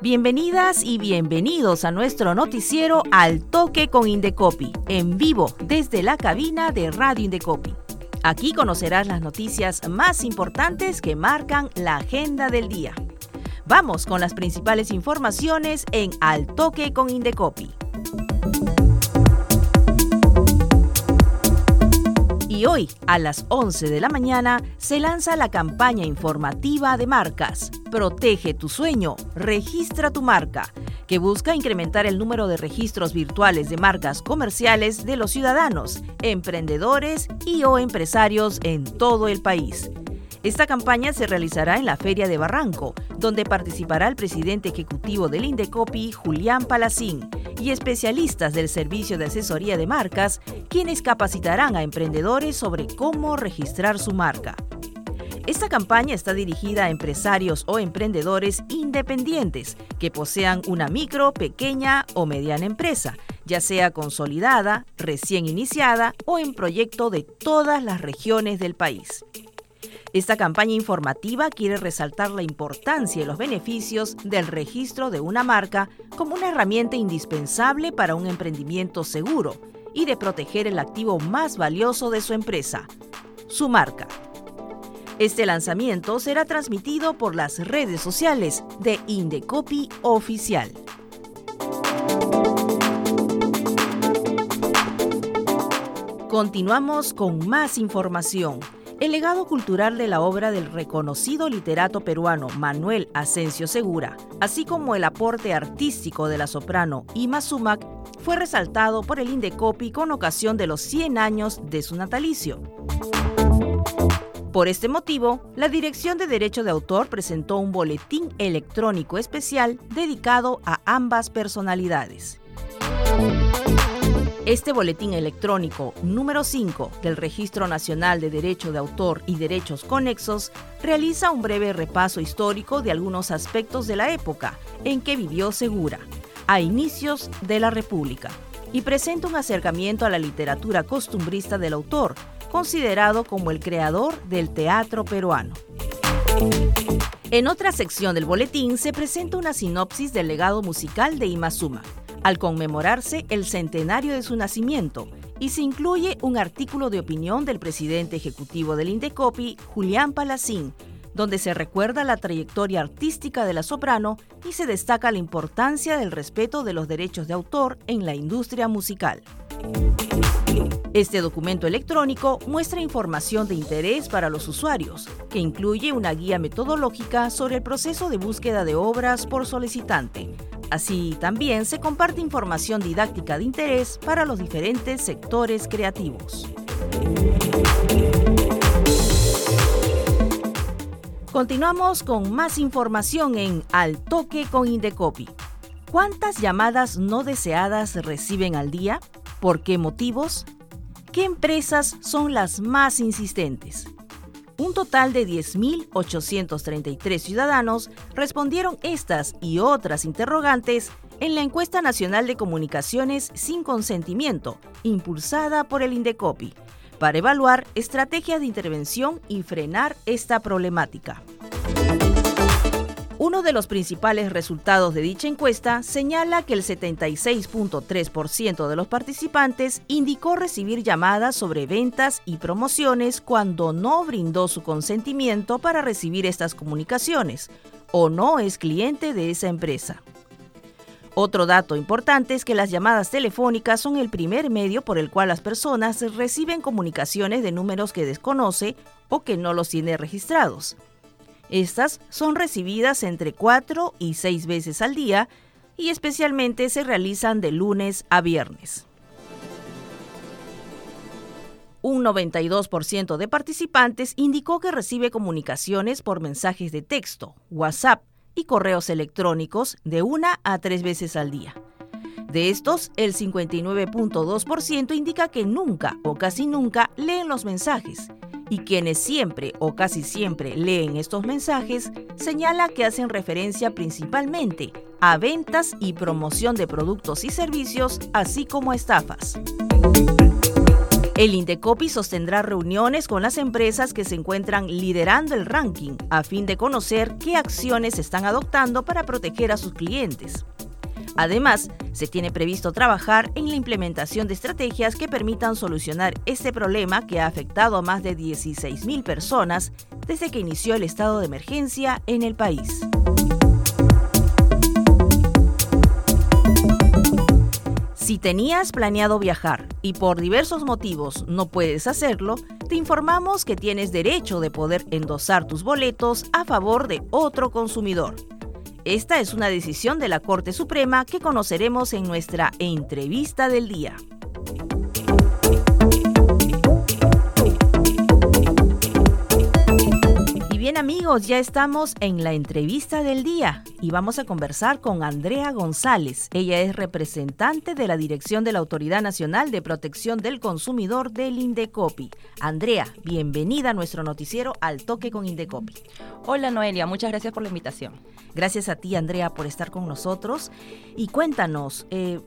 Bienvenidas y bienvenidos a nuestro noticiero Al Toque con Indecopi, en vivo desde la cabina de Radio Indecopi. Aquí conocerás las noticias más importantes que marcan la agenda del día. Vamos con las principales informaciones en Al Toque con Indecopi. Y hoy, a las 11 de la mañana, se lanza la campaña informativa de marcas. Protege tu sueño, registra tu marca, que busca incrementar el número de registros virtuales de marcas comerciales de los ciudadanos, emprendedores y o empresarios en todo el país. Esta campaña se realizará en la Feria de Barranco, donde participará el presidente ejecutivo del Indecopi, Julián Palacín, y especialistas del Servicio de Asesoría de Marcas, quienes capacitarán a emprendedores sobre cómo registrar su marca. Esta campaña está dirigida a empresarios o emprendedores independientes que posean una micro, pequeña o mediana empresa, ya sea consolidada, recién iniciada o en proyecto de todas las regiones del país. Esta campaña informativa quiere resaltar la importancia y los beneficios del registro de una marca como una herramienta indispensable para un emprendimiento seguro y de proteger el activo más valioso de su empresa, su marca. Este lanzamiento será transmitido por las redes sociales de Indecopy Oficial. Continuamos con más información. El legado cultural de la obra del reconocido literato peruano Manuel Asensio Segura, así como el aporte artístico de la soprano Ima Sumac, fue resaltado por el Indecopi con ocasión de los 100 años de su natalicio. Por este motivo, la Dirección de Derecho de Autor presentó un boletín electrónico especial dedicado a ambas personalidades. Este boletín electrónico número 5 del Registro Nacional de Derecho de Autor y Derechos Conexos realiza un breve repaso histórico de algunos aspectos de la época en que vivió Segura, a inicios de la República, y presenta un acercamiento a la literatura costumbrista del autor, considerado como el creador del teatro peruano. En otra sección del boletín se presenta una sinopsis del legado musical de Imazuma, al conmemorarse el centenario de su nacimiento, y se incluye un artículo de opinión del presidente ejecutivo del Indecopi, Julián Palacín, donde se recuerda la trayectoria artística de la soprano y se destaca la importancia del respeto de los derechos de autor en la industria musical. Este documento electrónico muestra información de interés para los usuarios, que incluye una guía metodológica sobre el proceso de búsqueda de obras por solicitante, Así también se comparte información didáctica de interés para los diferentes sectores creativos. Continuamos con más información en Al Toque con Indecopi. ¿Cuántas llamadas no deseadas reciben al día? ¿Por qué motivos? ¿Qué empresas son las más insistentes? Un total de 10.833 ciudadanos respondieron estas y otras interrogantes en la encuesta nacional de comunicaciones sin consentimiento, impulsada por el Indecopi, para evaluar estrategias de intervención y frenar esta problemática. Uno de los principales resultados de dicha encuesta señala que el 76.3% de los participantes indicó recibir llamadas sobre ventas y promociones cuando no brindó su consentimiento para recibir estas comunicaciones o no es cliente de esa empresa. Otro dato importante es que las llamadas telefónicas son el primer medio por el cual las personas reciben comunicaciones de números que desconoce o que no los tiene registrados. Estas son recibidas entre 4 y 6 veces al día y especialmente se realizan de lunes a viernes. Un 92% de participantes indicó que recibe comunicaciones por mensajes de texto, WhatsApp y correos electrónicos de una a tres veces al día. De estos, el 59.2% indica que nunca o casi nunca leen los mensajes y quienes siempre o casi siempre leen estos mensajes señala que hacen referencia principalmente a ventas y promoción de productos y servicios, así como a estafas. El Indecopi sostendrá reuniones con las empresas que se encuentran liderando el ranking a fin de conocer qué acciones están adoptando para proteger a sus clientes. Además, se tiene previsto trabajar en la implementación de estrategias que permitan solucionar este problema que ha afectado a más de 16.000 personas desde que inició el estado de emergencia en el país. Si tenías planeado viajar y por diversos motivos no puedes hacerlo, te informamos que tienes derecho de poder endosar tus boletos a favor de otro consumidor. Esta es una decisión de la Corte Suprema que conoceremos en nuestra entrevista del día. Bien amigos, ya estamos en la entrevista del día y vamos a conversar con Andrea González. Ella es representante de la Dirección de la Autoridad Nacional de Protección del Consumidor del Indecopi. Andrea, bienvenida a nuestro noticiero Al Toque con Indecopi. Hola Noelia, muchas gracias por la invitación. Gracias a ti, Andrea, por estar con nosotros. Y cuéntanos, eh,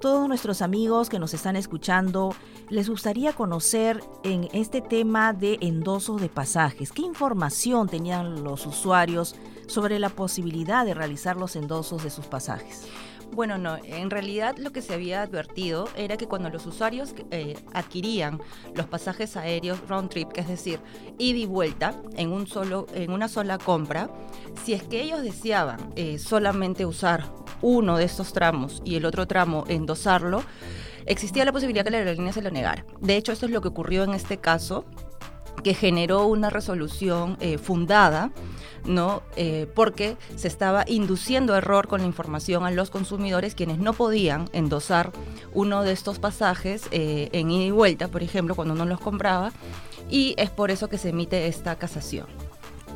todos nuestros amigos que nos están escuchando, les gustaría conocer en este tema de endosos de pasajes. ¿Qué información tenían los usuarios sobre la posibilidad de realizar los endosos de sus pasajes? Bueno, no, en realidad lo que se había advertido era que cuando los usuarios eh, adquirían los pasajes aéreos round trip, que es decir, ida y vuelta en, un solo, en una sola compra, si es que ellos deseaban eh, solamente usar uno de estos tramos y el otro tramo endosarlo, existía la posibilidad que la aerolínea se lo negara. De hecho, esto es lo que ocurrió en este caso que generó una resolución eh, fundada, ¿no? Eh, porque se estaba induciendo error con la información a los consumidores quienes no podían endosar uno de estos pasajes eh, en ida y vuelta, por ejemplo, cuando uno los compraba, y es por eso que se emite esta casación.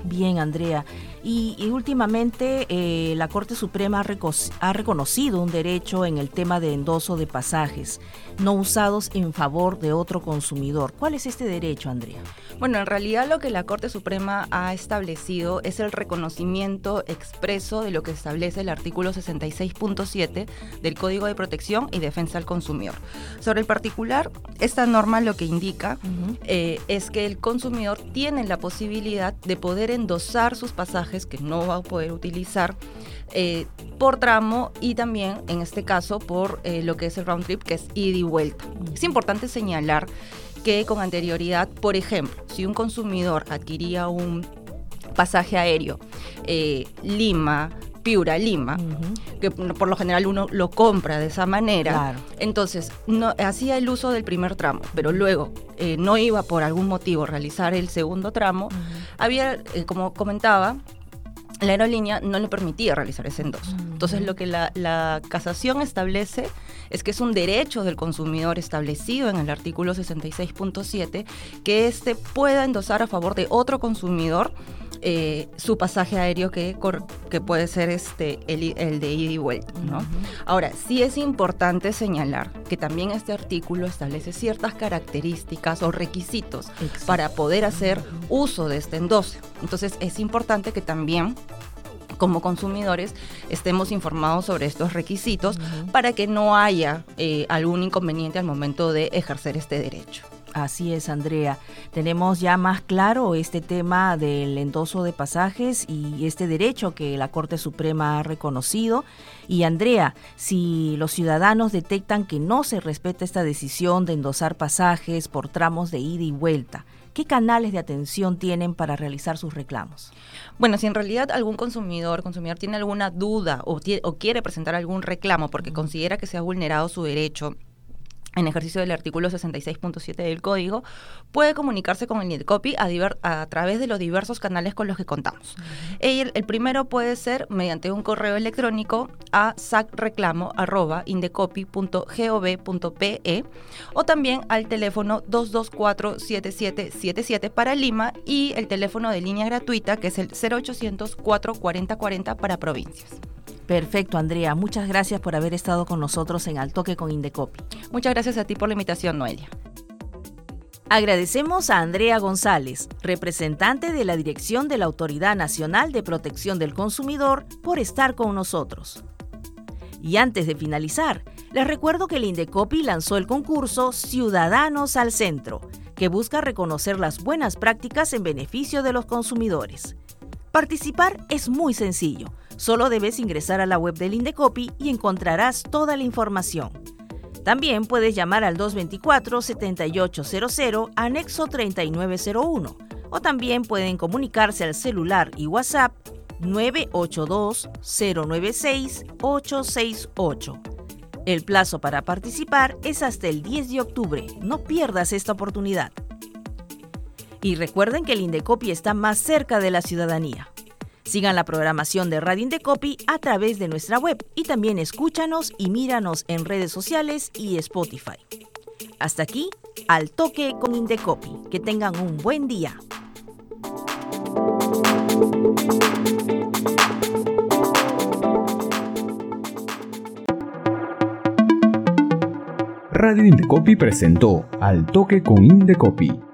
Bien, Andrea. Y, últimamente eh, la Corte Suprema ha, reconocido un derecho en el tema de endoso de pasajes no usados en favor de otro consumidor. ¿Cuál es este derecho, Andrea? Bueno, en realidad lo que la Corte Suprema ha establecido es el reconocimiento expreso de lo que establece el artículo 66.7 del Código de Protección y Defensa al Consumidor. Sobre el particular, esta norma lo que indica eh, es que el consumidor tiene la posibilidad de poder endosar sus pasajes que no va a poder utilizar eh, por tramo y también en este caso por eh, lo que es el round trip que es ida y vuelta. Es importante señalar que con anterioridad, por ejemplo, si un consumidor adquiría un pasaje aéreo eh, Lima, Piura, Lima, que por lo general uno lo compra de esa manera. Entonces, no, hacía el uso del primer tramo, pero luego eh, no iba por algún motivo a realizar el segundo tramo. Había, eh, como comentaba, la aerolínea no le permitía realizar ese endoso. Entonces, lo que la, la, casación establece es que es un derecho del consumidor establecido en el artículo 66.7 que éste pueda endosar a favor de otro consumidor eh, su pasaje aéreo que, que puede ser este, el, de ida y vuelta. ¿no? Ahora, sí es importante señalar que también este artículo establece ciertas características o requisitos para poder hacer uso de este endoso. Entonces, es importante que también como consumidores estemos informados sobre estos requisitos para que no haya eh, algún inconveniente al momento de ejercer este derecho. Así es, Andrea. Tenemos ya más claro este tema del endoso de pasajes y este derecho que la Corte Suprema ha reconocido. Y Andrea, si los ciudadanos detectan que no se respeta esta decisión de endosar pasajes por tramos de ida y vuelta, ¿qué canales de atención tienen para realizar sus reclamos? Bueno, si en realidad algún consumidor, consumidor tiene alguna duda o, o quiere presentar algún reclamo porque considera que se ha vulnerado su derecho en ejercicio del artículo 66.7 del código, puede comunicarse con el NIDCOPI a, a través de los diversos canales con los que contamos. el, primero puede ser mediante un correo electrónico a sacreclamo.indecopy.gov.pe o también al teléfono 224-7777 para Lima y el teléfono de línea gratuita que es el 0800 440 40 para provincias. Perfecto, Andrea. Muchas gracias por haber estado con nosotros en Al Toque con Indecopi. Muchas gracias a ti por la invitación, Noelia. Agradecemos a Andrea González, representante de la Dirección de la Autoridad Nacional de Protección del Consumidor, por estar con nosotros. Y antes de finalizar, les recuerdo que el Indecopi lanzó el concurso Ciudadanos al Centro, que busca reconocer las buenas prácticas en beneficio de los consumidores. Participar es muy sencillo. Solo debes ingresar a la web del Indecopi y encontrarás toda la información. También puedes llamar al 224-7800, anexo 3901, o también pueden comunicarse al celular y WhatsApp 982-096-868. El plazo para participar es hasta el 10 de octubre. No pierdas esta oportunidad. Y recuerden que el Indecopi está más cerca de la ciudadanía. Sigan la programación de Radio Indecopi a través de nuestra web y también escúchanos y míranos en redes sociales y Spotify. Hasta aquí, al toque con Indecopi. Que tengan un buen día. Radio Indecopi presentó Al Toque con Indecopi,